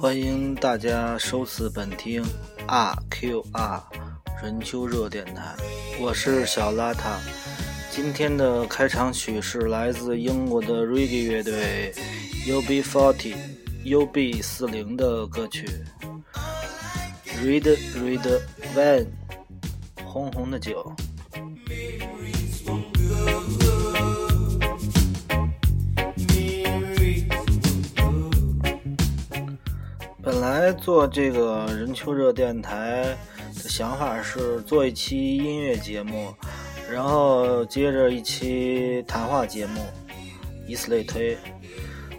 欢迎大家收视本听 RQR 人秋热电台，我是小邋遢。今天的开场曲是来自英国的 Reggae 乐队 UB40 UB 四零的歌曲《Red Red Wine》红红的酒。本来做这个人秋热电台的想法是做一期音乐节目，然后接着一期谈话节目，以此类推。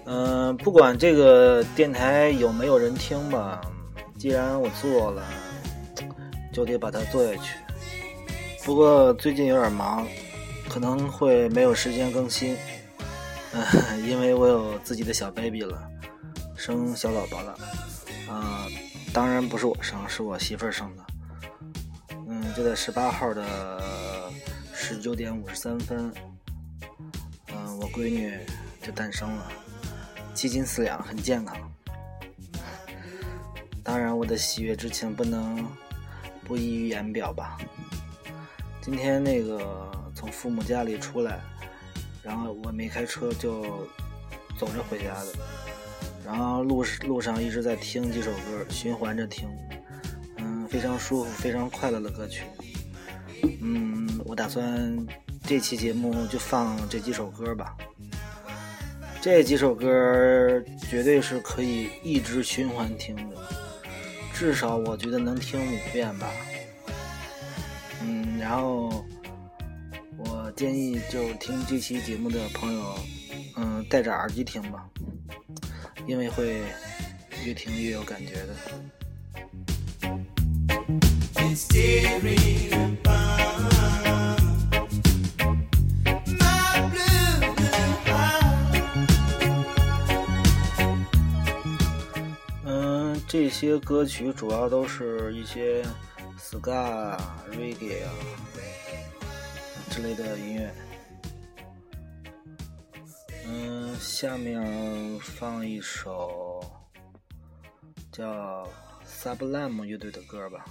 嗯，不管这个电台有没有人听吧，既然我做了，就得把它做下去。不过最近有点忙，可能会没有时间更新，嗯，因为我有自己的小 baby 了，生小宝宝了。啊，当然不是我生，是我媳妇儿生的。嗯，就在十八号的十九点五十三分，嗯，我闺女就诞生了，七斤四两，很健康。当然，我的喜悦之情不能不溢于言表吧。今天那个从父母家里出来，然后我没开车，就走着回家的。然后路路上一直在听几首歌，循环着听，嗯，非常舒服、非常快乐的歌曲。嗯，我打算这期节目就放这几首歌吧。这几首歌绝对是可以一直循环听的，至少我觉得能听五遍吧。嗯，然后我建议就听这期节目的朋友，嗯，戴着耳机听吧。因为会越听越有感觉的。这些歌曲主要都是一些 ska、reggae 啊之类的音乐。嗯，下面放一首叫 Sublime 乐队的歌吧。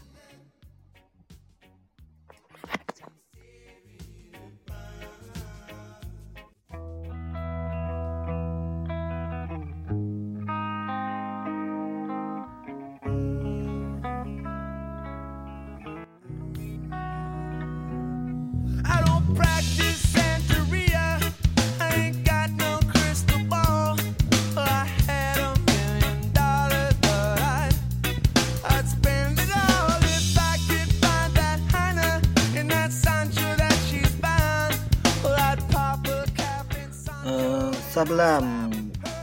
Blame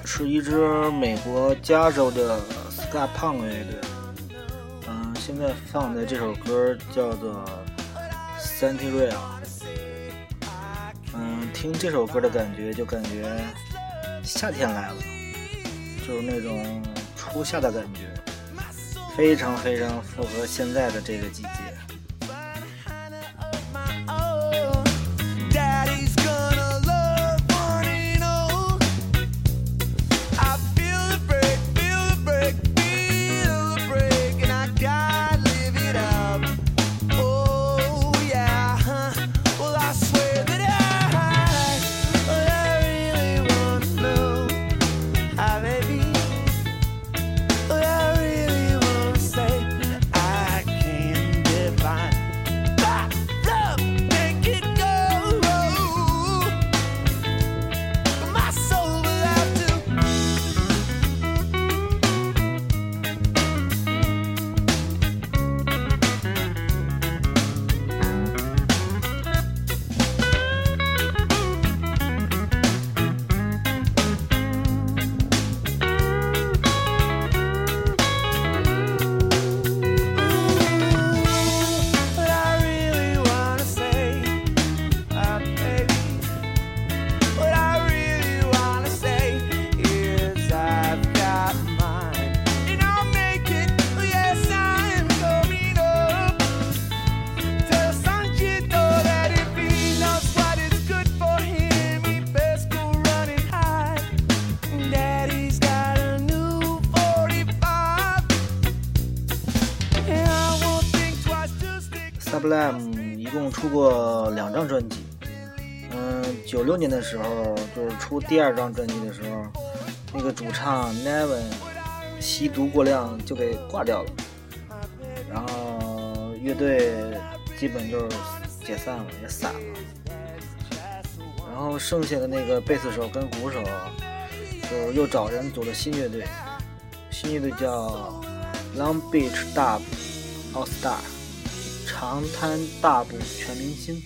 是一支美国加州的 ska punk 乐队。嗯，现在放的这首歌叫做《Santy Real》。嗯，听这首歌的感觉就感觉夏天来了，就是那种初夏的感觉，非常非常符合现在的这个季节。FM 一共出过两张专辑。嗯，九六年的时候，就是出第二张专辑的时候，那个主唱 Nevin 吸毒过量就给挂掉了，然后乐队基本就是解散了，也散了。然后剩下的那个贝斯手跟鼓手，就又找人组了新乐队，新乐队叫 Long Beach Dub All Star，长滩大补全明星。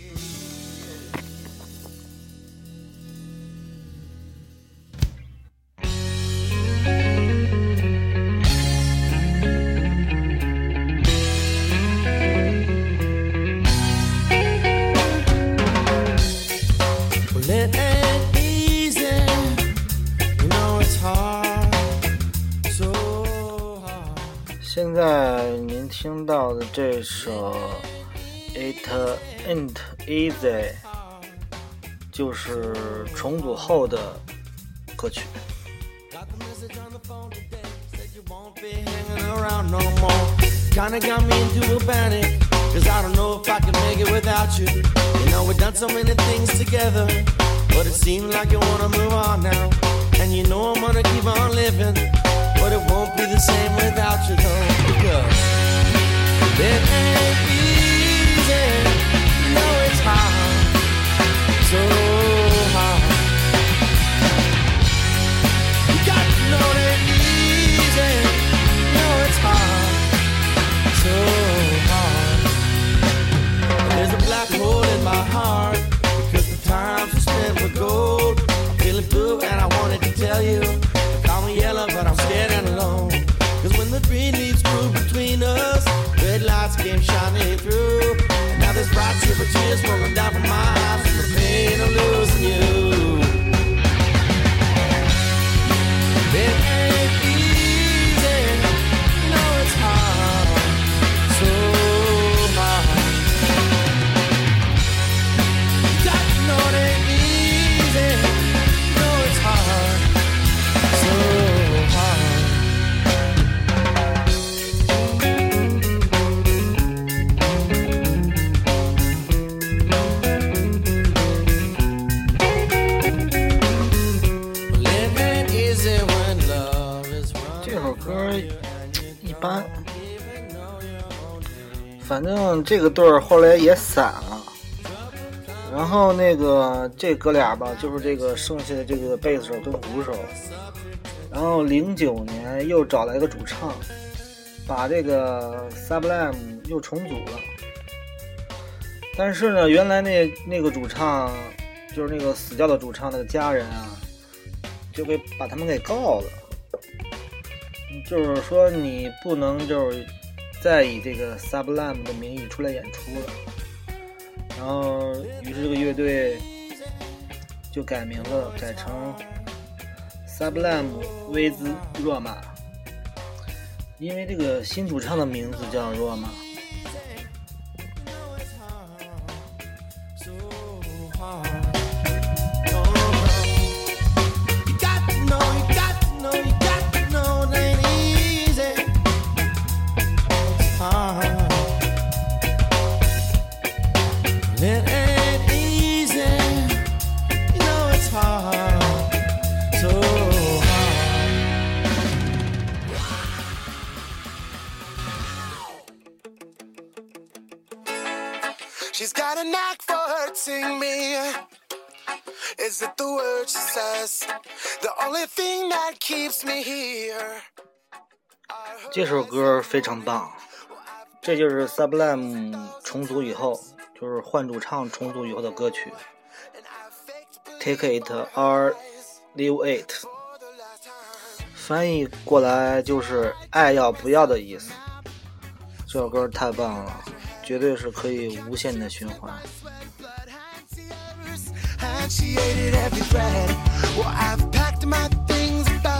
现在您听到的这首《It Ain't Easy》就是重组后的歌曲。Kinda got me into a panic Cause I don't know if I can make it without you You know we've done so many things together But it seems like you wanna move on now And you know I'm gonna keep on living But it won't be the same without you though Because it ain't easy. No it's hard. So hard. You got to know it easy. No it's hard. So hard. There's a black hole in my heart Because the times we spent were gold. I'm feeling blue and I wanted to tell you lights came shining through. And now there's bright silver tears rolling down from my eyes From the pain of losing you 这个队儿后来也散了。然后那个这哥俩吧，就是这个剩下的这个贝斯手跟鼓手。然后零九年又找来个主唱，把这个 Sublime 又重组了。但是呢，原来那那个主唱，就是那个死掉的主唱那个家人啊，就给把他们给告了。就是说你不能就是再以这个 Sublime 的名义出来演出了。然后，于是这个乐队就改名了，改成 Sublime viz roma，因为这个新主唱的名字叫若这首歌非常棒，这就是 Sublime 重组以后，就是换主唱重组以后的歌曲。Take it or leave it，翻译过来就是“爱要不要”的意思。这首歌太棒了，绝对是可以无限的循环。And she ate it every thread. Well, I've packed my things a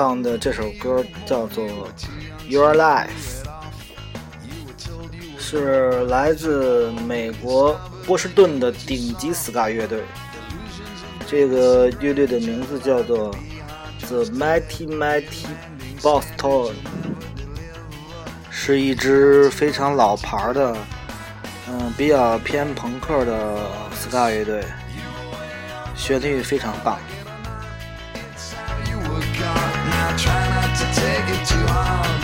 放的这首歌叫做《Your Life》，是来自美国波士顿的顶级 ska 乐队。这个乐队的名字叫做 The Mighty Mighty Boston，是一支非常老牌的，嗯，比较偏朋克的 ska 乐队，旋律非常棒。I try not to take it too hard.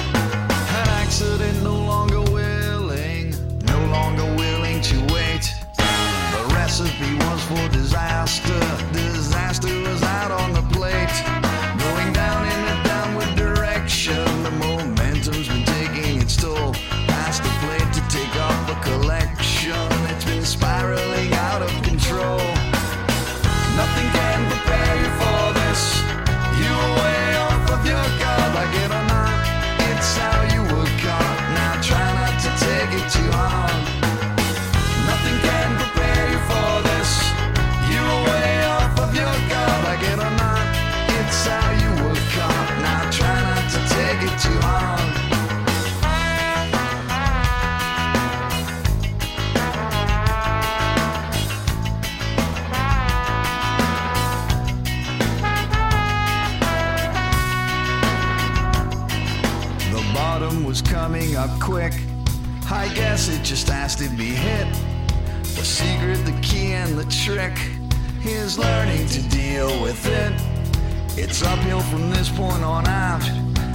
An accident no longer willing, no longer willing to wait. The recipe was for disaster, disaster was out on the plate. did be hit. The secret, the key, and the trick is learning to deal with it. It's uphill from this point on out,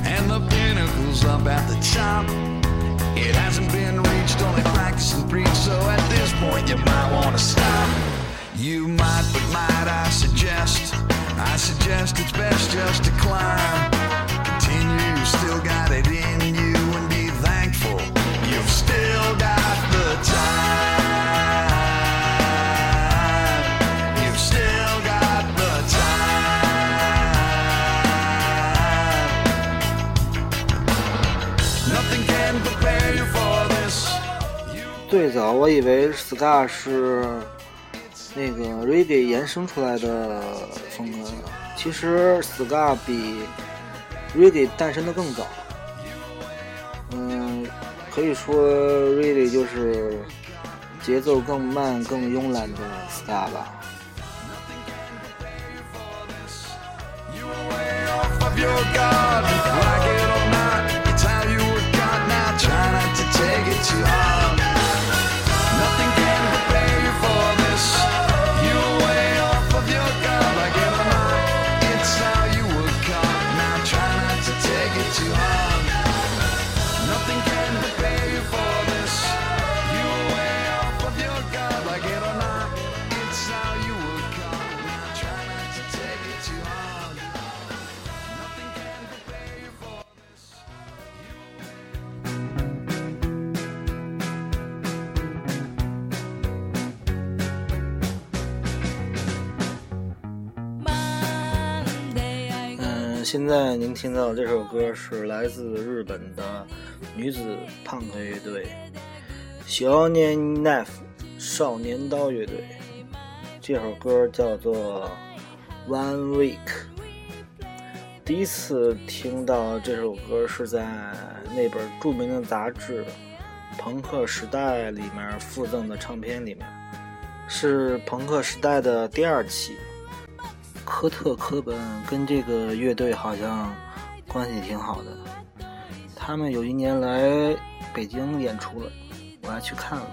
and the pinnacle's up at the top. It hasn't been reached, only practice and preach, so at this point you might want to stop. You might, but might I suggest? I suggest it's best just to climb. Continue, you still got it in 最早我以为 ska 是那个 reggae 延伸出来的风格，其实 ska 比 reggae 诞生的更早。嗯，可以说 reggae 就是节奏更慢、更慵懒的 ska 吧。现在您听到这首歌是来自日本的女子胖克乐队小年 knife 少年刀乐队，这首歌叫做《One Week》。第一次听到这首歌是在那本著名的杂志《朋克时代》里面附赠的唱片里面，是《朋克时代》的第二期。科特·科本跟这个乐队好像关系挺好的，他们有一年来北京演出了，我还去看了。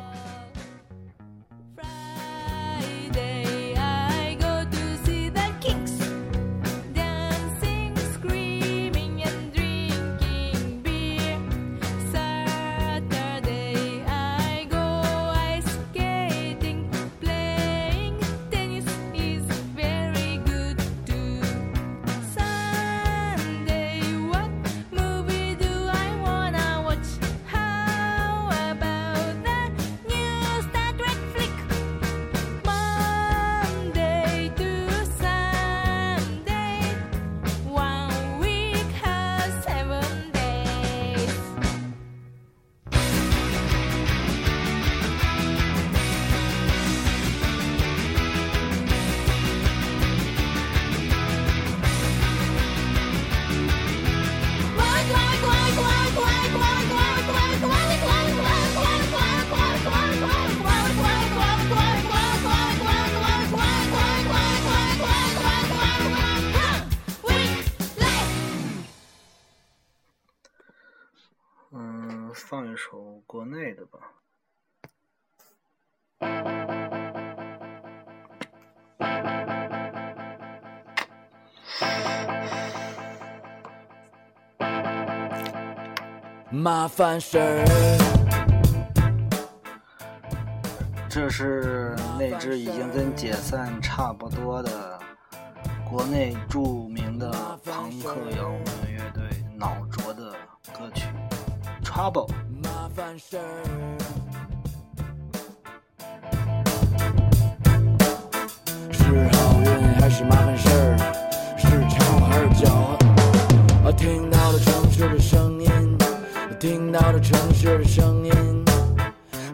麻烦事儿，这是那支已经跟解散差不多的国内著名的朋克摇滚乐队脑浊的歌曲《Trouble》。麻烦事儿。是麻烦事儿？是巧还是骄傲？我听到了城市的声音，我听到了城市的声音，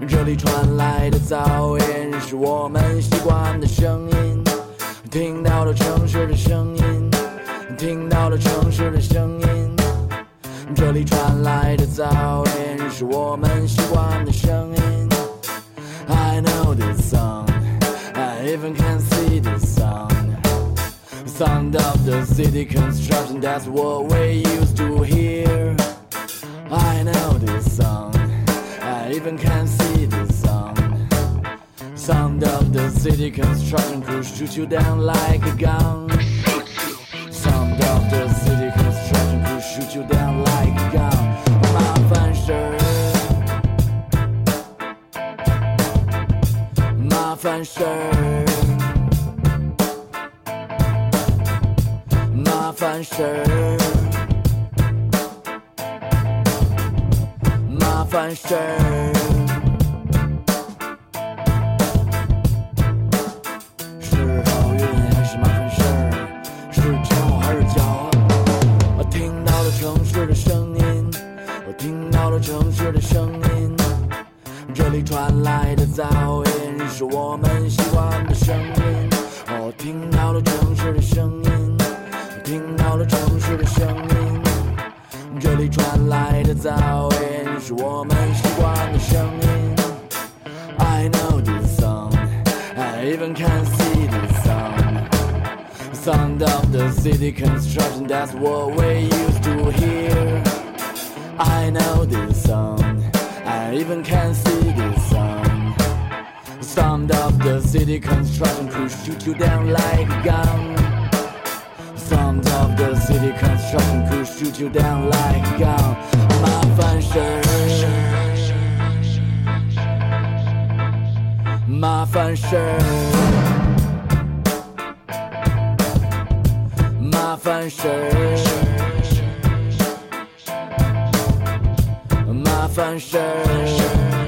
这里传来的噪音是我们习惯的声音。听到了城市的声音，听到了城市的声音，这里传来的噪音是我们习惯的声音。I know this song, I even can. See. sound of the city construction, that's what we used to hear. I know this song, I even can see this song. Sound of the city construction could shoot you down like a gun. Sound of the city construction could shoot you down like a gun. My venture. My. 事儿，麻烦事儿。Gun. Sound of the city construction could shoot you down like a gun. 麻烦事儿，麻烦事儿，麻烦事儿，麻烦事儿。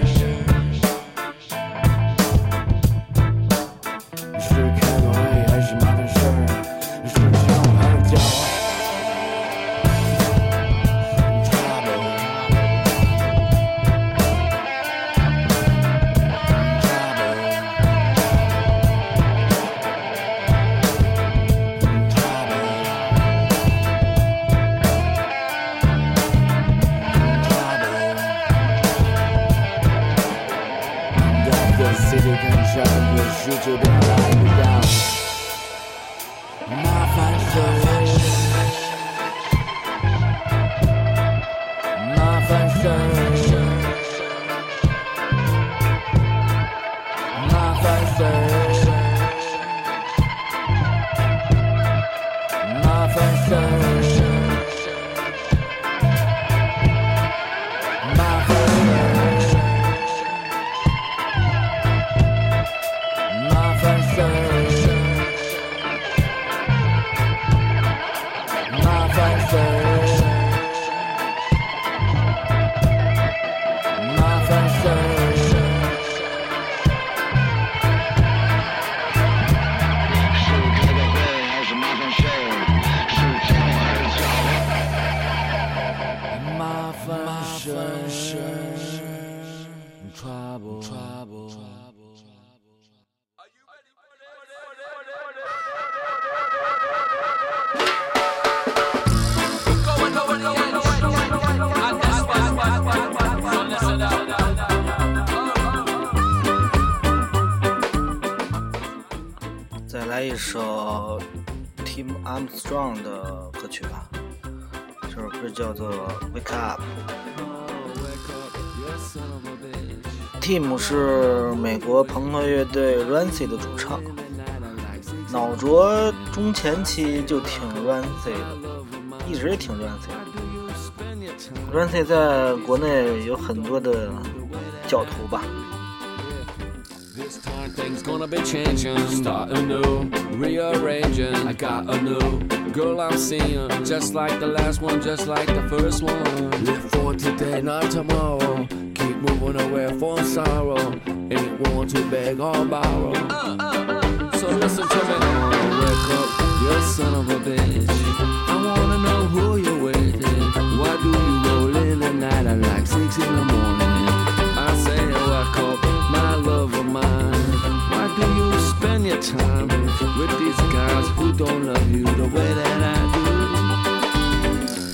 麻叫做《Wake Up》。Tim 是美国朋克乐队 Rancid 的主唱，脑浊中前期就挺 Rancid 的，一直也挺 Rancid 的。Rancid 在国内有很多的教徒吧。Things gonna be changing. Starting new, rearranging. I got a new girl I'm seeing, just like the last one, just like the first one. Live for today, not tomorrow. Keep moving away from sorrow. Ain't one to beg or borrow. So listen to me. Wake up, you son of a bitch. I wanna know who you're with. Why do you roll in the night at like six in the morning? Love of mine. Why do you spend your time with these guys who don't love you the way that I do?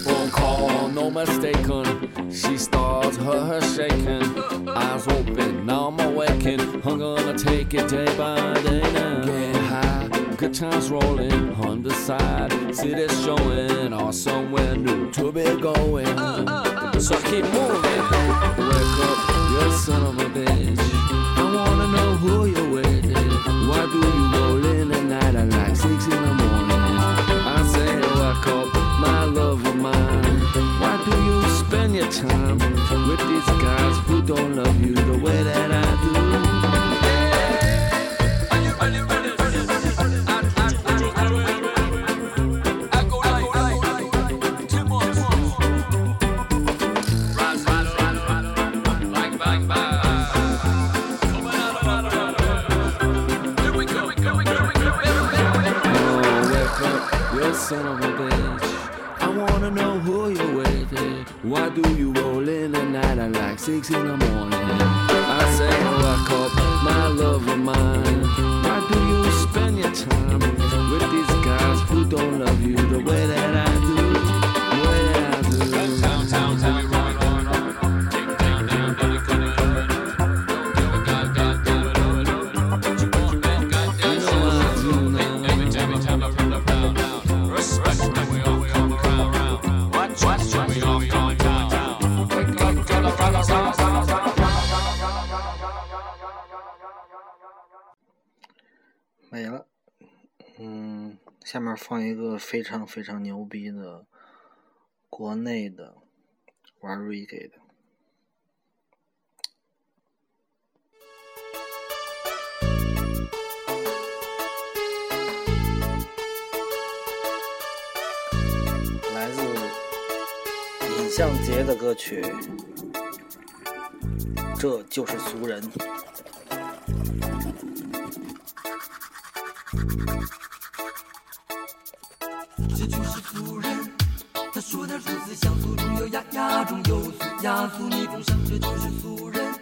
Phone call, no mistaken. She starts her, her shaking. Eyes open, now I'm awakened. I'm gonna take it day by day now. Get high, good times rolling on the side. City showing or somewhere new to be going. Uh, uh, uh. So I keep moving. Wake up, you son of a bitch. Your time with these guys who don't love you the way that I do? 嗯，下面放一个非常非常牛逼的国内的玩 reggae 的。来自尹相杰的歌曲，这就是俗人。这就是俗人。他说点俗词像俗中有雅，雅中有俗，雅俗逆风生，这就是俗人。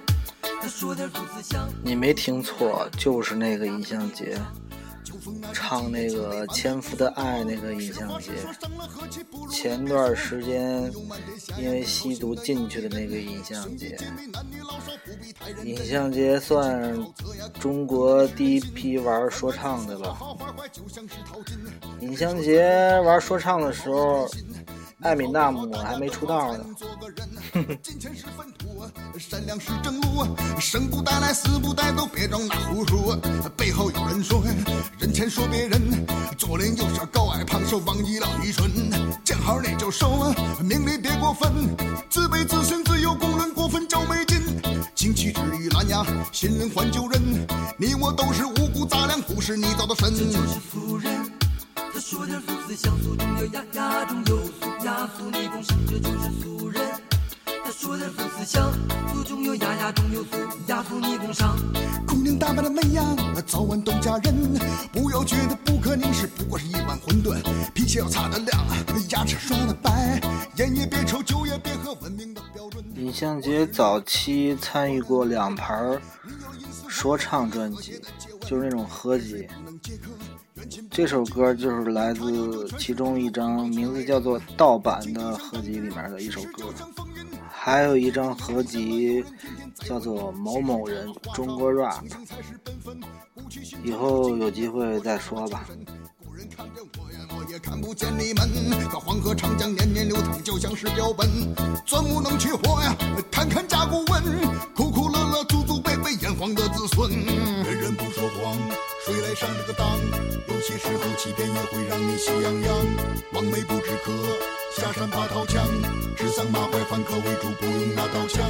他说点俗词像。你没听错，就是那个尹相杰，唱那个《潜伏的爱》那个尹相杰。前段时间因为吸毒进去的那个尹相杰，尹相杰算中国第一批玩说唱的吧。尹相杰玩说唱的时候，艾米纳姆还没出道呢。善良是正路，生不带来，死不带走，别装那胡说。背后有人说，人前说别人，左邻右舍高矮胖瘦，忘记了愚蠢。见好你就收，命里别过分，自卑自信自有公论，过分就没劲。惊奇之于蓝牙，新人换旧人，你我都是五谷杂粮，不是你造的神。这就是俗人。他说点俗词像俗中有雅，雅中有俗，雅俗逆风生，这就是俗人。他说点俗词像俗中有雅，雅中有俗，雅俗逆风伤。姑娘打扮的美呀，早晚都嫁人。不要觉得不可能是，不过是一碗馄饨。脾气要擦得亮，牙齿刷得白，烟也别抽，酒也别喝，文明的标准。尹相杰早期参与过两盘说唱专辑，就是那种合集。这首歌就是来自其中一张名字叫做《盗版》的合集里面的一首歌，还有一张合集叫做《某某人中国 rap》，以后有机会再说吧。古人看见我呀，我也看不见你们。可黄河长江年年流淌，就像是标本。钻木能取火呀，看看甲骨文。苦苦乐乐，祖祖辈辈炎黄的子孙。人人不说谎，谁来上这个当？有些时候欺骗也会让你喜洋洋。望梅不止渴，下山。指桑骂槐反客为主，不用拿刀枪。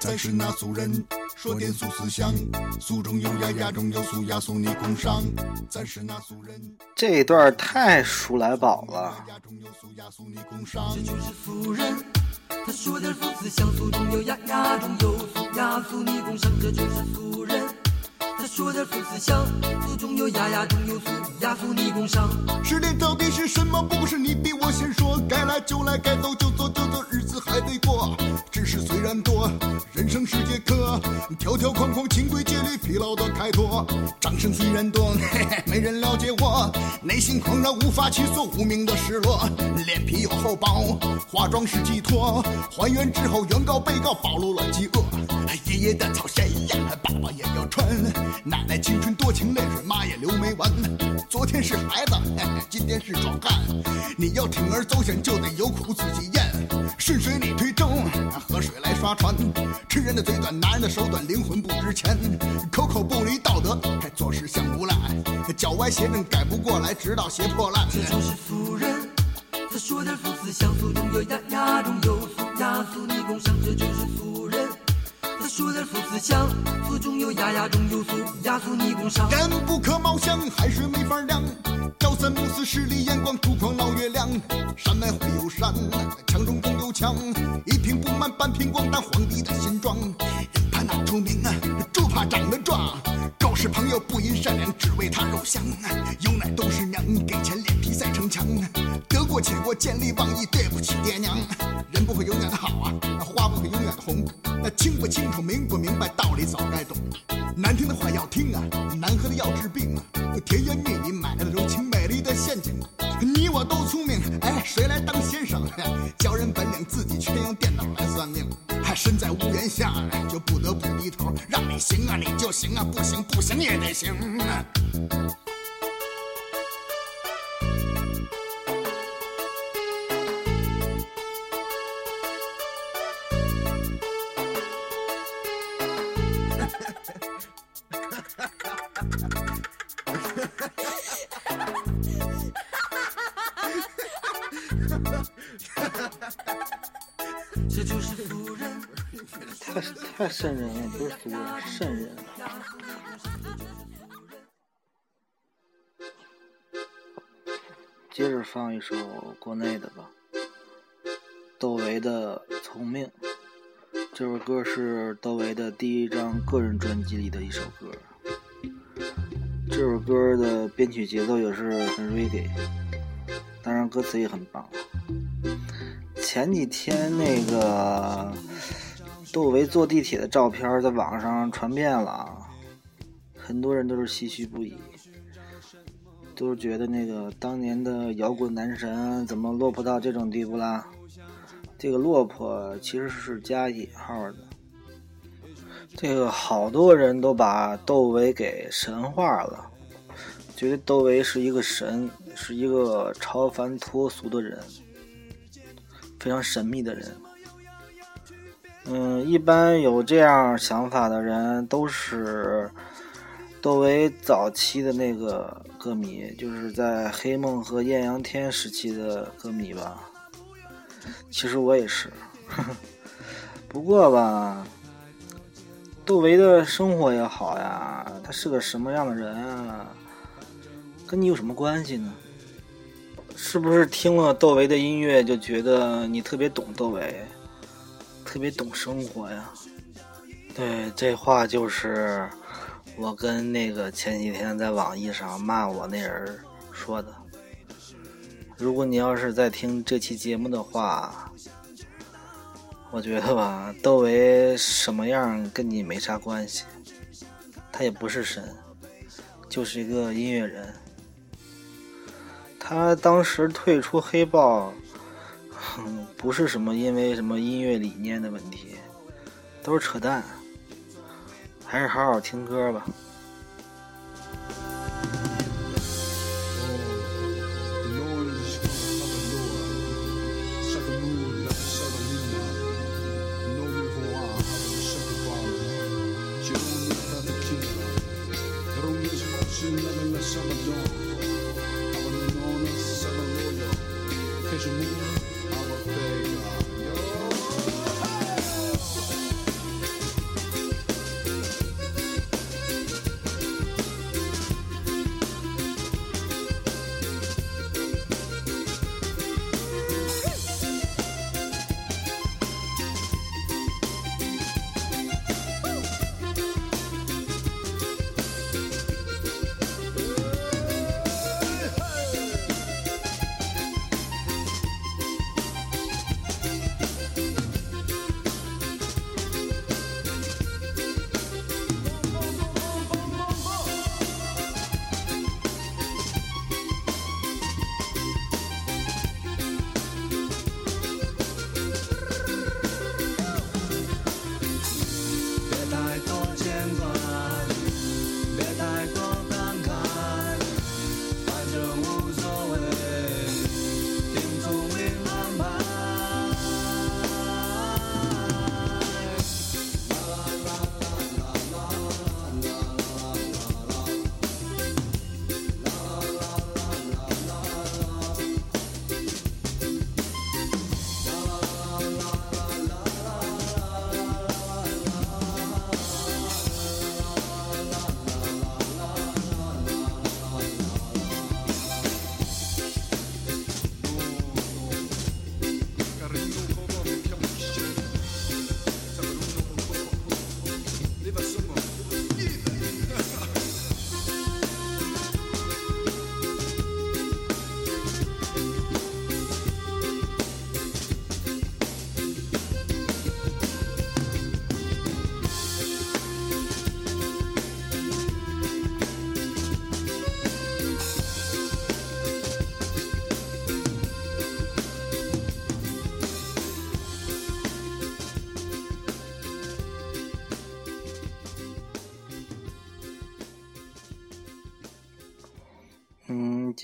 咱是那俗人，说点俗思想。俗中有雅，雅中有俗，雅俗逆空伤。咱是那俗人。这一段太数来宝了。雅中有俗，雅俗逆空伤。这就是俗人。他说点俗词像俗中有雅，雅中有俗，雅俗逆风生，这就是俗人。说点俗词像俗中有雅，雅中有俗，雅俗逆风伤。失恋到底是什么？不是你比我先说，该来就来，该走就走，就走，日子还得过。知识虽然多，人生是节课，条条框框，清规戒律，疲劳的开拓。掌声虽然多，嘿嘿，没人了解我，内心狂热，无法去所无名的失落。脸皮有厚薄，化妆是寄托，还原之后，原告被告暴露了饥饿。爷爷的草鞋呀，爸爸也要穿。奶奶青春多情泪水，妈也流没完。昨天是孩子，嘿嘿今天是壮汉。你要铤而走险，就得有苦自己咽。顺水你推舟，河水来刷船。吃人的嘴短，拿人的手短，灵魂不值钱。口口不离道德，还做事像无赖。脚歪斜正改不过来，直到鞋破烂。这就是俗人。他说点俗词像俗中有雅，雅中有俗，雅俗逆风伤，这就是俗。说点俗词像俗中有雅，雅中有俗，雅俗你共赏。人不可貌相，海水没法量。三不四十里眼光粗犷老月亮，山外会有山，墙中更有墙，一瓶不满半瓶光，但皇帝的新装。人怕那出名啊，猪怕长得壮。狗是朋友不因善良，只为他肉香。有奶都是娘，给钱脸皮再逞强。得过且过，见利忘义，对不起爹娘。人不会永远的好啊，那花不会永远的红。那清不清楚，明不明白，道理早该懂。难听的话要听啊，难喝的药治病啊。甜言蜜语买来的柔情，美丽的陷阱。你我都聪明，哎，谁来当先生？教人本领，自己却用电脑来算命。还身在屋檐下，就不得不低头。让你行啊，你就行啊；不行，不行也得行啊。太太瘆人了，不是俗人，瘆人。接着放一首国内的吧，窦唯的《从命》。这首歌是窦唯的第一张个人专辑里的一首歌。这首歌的编曲节奏也是很 reggae，当然歌词也很棒。前几天那个窦唯坐地铁的照片在网上传遍了，很多人都是唏嘘不已，都是觉得那个当年的摇滚男神怎么落魄到这种地步啦？这个落魄其实是加引号的。这个好多人都把窦唯给神化了，觉得窦唯是一个神，是一个超凡脱俗的人。非常神秘的人。嗯，一般有这样想法的人都是窦唯早期的那个歌迷，就是在黑梦和艳阳天时期的歌迷吧。其实我也是，不过吧，窦唯的生活也好呀，他是个什么样的人啊，跟你有什么关系呢？是不是听了窦唯的音乐就觉得你特别懂窦唯，特别懂生活呀？对，这话就是我跟那个前几天在网易上骂我那人说的。如果你要是在听这期节目的话，我觉得吧，窦唯什么样跟你没啥关系，他也不是神，就是一个音乐人。他当时退出黑豹，不是什么因为什么音乐理念的问题，都是扯淡。还是好好听歌吧。I'm a face.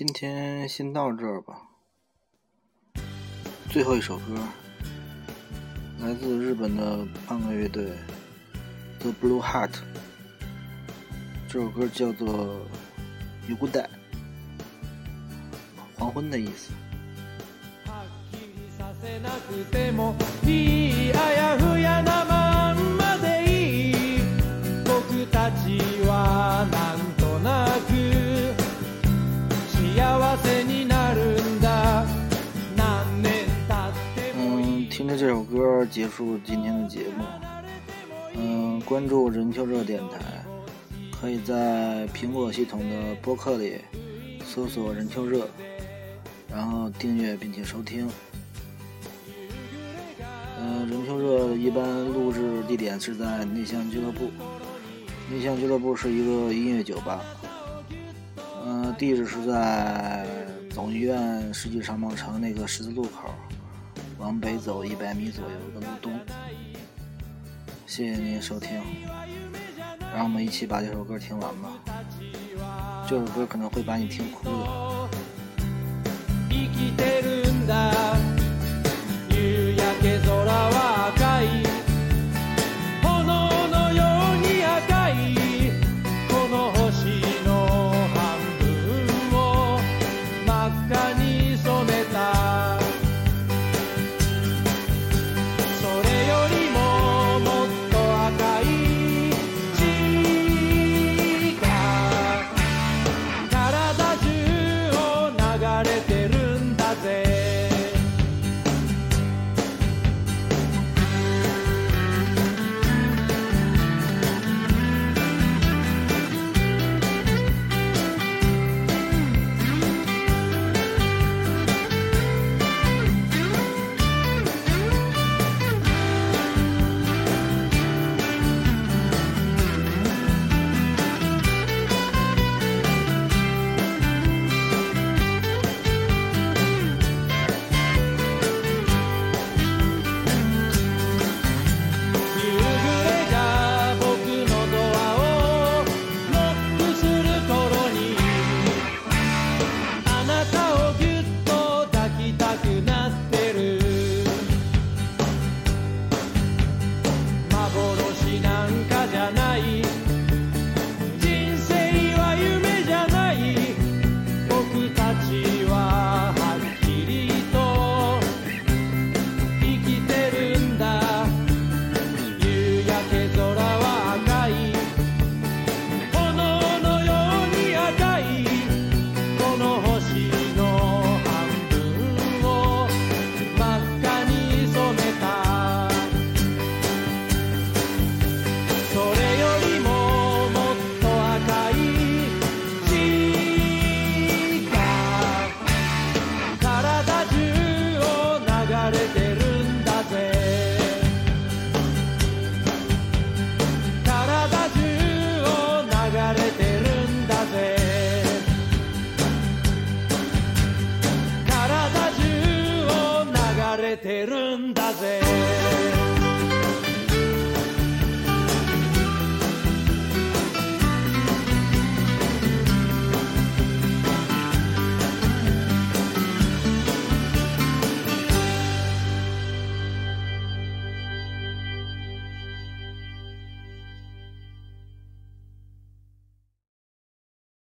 今天先到这儿吧。最后一首歌，来自日本的胖个乐队 The Blue Heart，这首歌叫做《有古代》，黄昏的意思。这首歌结束今天的节目。嗯，关注人球热电台，可以在苹果系统的播客里搜索“人球热”，然后订阅并且收听。嗯，人球热一般录制地点是在内向俱乐部。内向俱乐部是一个音乐酒吧。嗯，地址是在总医院世纪商贸城那个十字路口，往北走一百米左右的路东。谢谢您收听，让我们一起把这首歌听完吧。这首歌可能会把你听哭的。